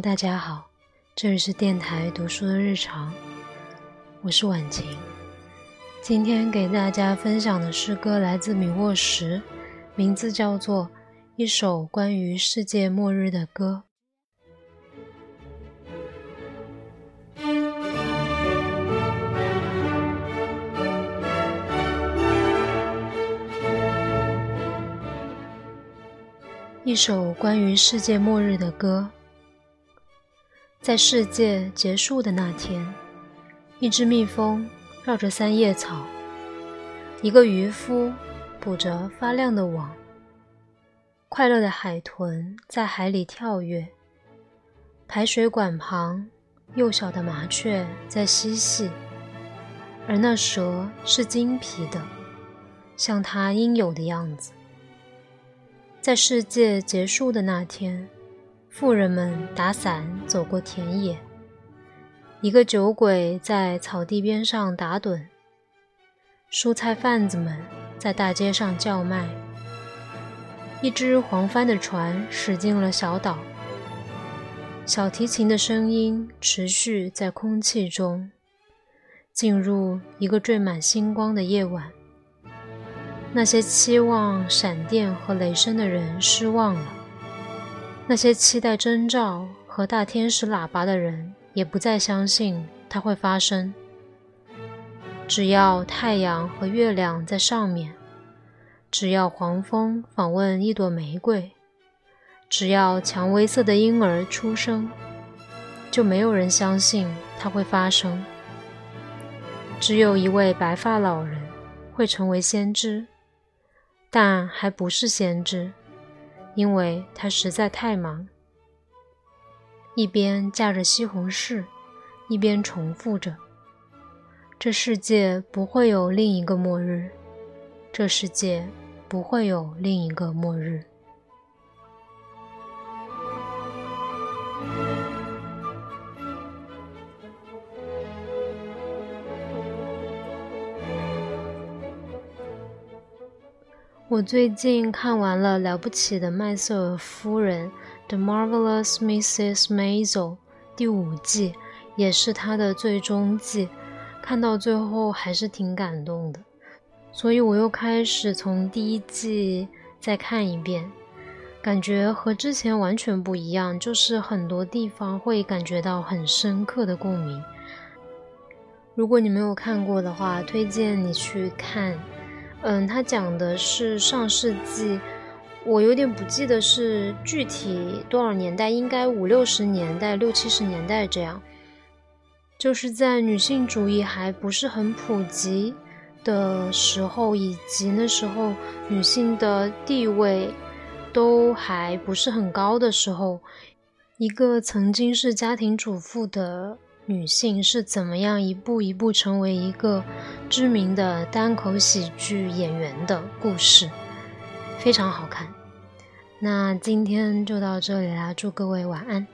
大家好，这里是电台读书的日常，我是婉晴。今天给大家分享的诗歌来自米沃什，名字叫做《一首关于世界末日的歌》。一首关于世界末日的歌。在世界结束的那天，一只蜜蜂绕着三叶草，一个渔夫捕着发亮的网，快乐的海豚在海里跳跃，排水管旁幼小的麻雀在嬉戏，而那蛇是精皮的，像它应有的样子。在世界结束的那天，富人们打伞走过田野。一个酒鬼在草地边上打盹。蔬菜贩子们在大街上叫卖。一只黄帆的船驶进了小岛。小提琴的声音持续在空气中，进入一个缀满星光的夜晚。那些期望闪电和雷声的人失望了，那些期待征兆和大天使喇叭的人也不再相信它会发生。只要太阳和月亮在上面，只要黄蜂访问一朵玫瑰，只要蔷薇色的婴儿出生，就没有人相信它会发生。只有一位白发老人会成为先知。但还不是先知，因为他实在太忙，一边架着西红柿，一边重复着：“这世界不会有另一个末日，这世界不会有另一个末日。”我最近看完了《了不起的麦瑟尔夫人》（The Marvelous Mrs. Maisel） 第五季，也是它的最终季。看到最后还是挺感动的，所以我又开始从第一季再看一遍，感觉和之前完全不一样，就是很多地方会感觉到很深刻的共鸣。如果你没有看过的话，推荐你去看。嗯，他讲的是上世纪，我有点不记得是具体多少年代，应该五六十年代、六七十年代这样，就是在女性主义还不是很普及的时候，以及那时候女性的地位都还不是很高的时候，一个曾经是家庭主妇的。女性是怎么样一步一步成为一个知名的单口喜剧演员的故事，非常好看。那今天就到这里啦，祝各位晚安。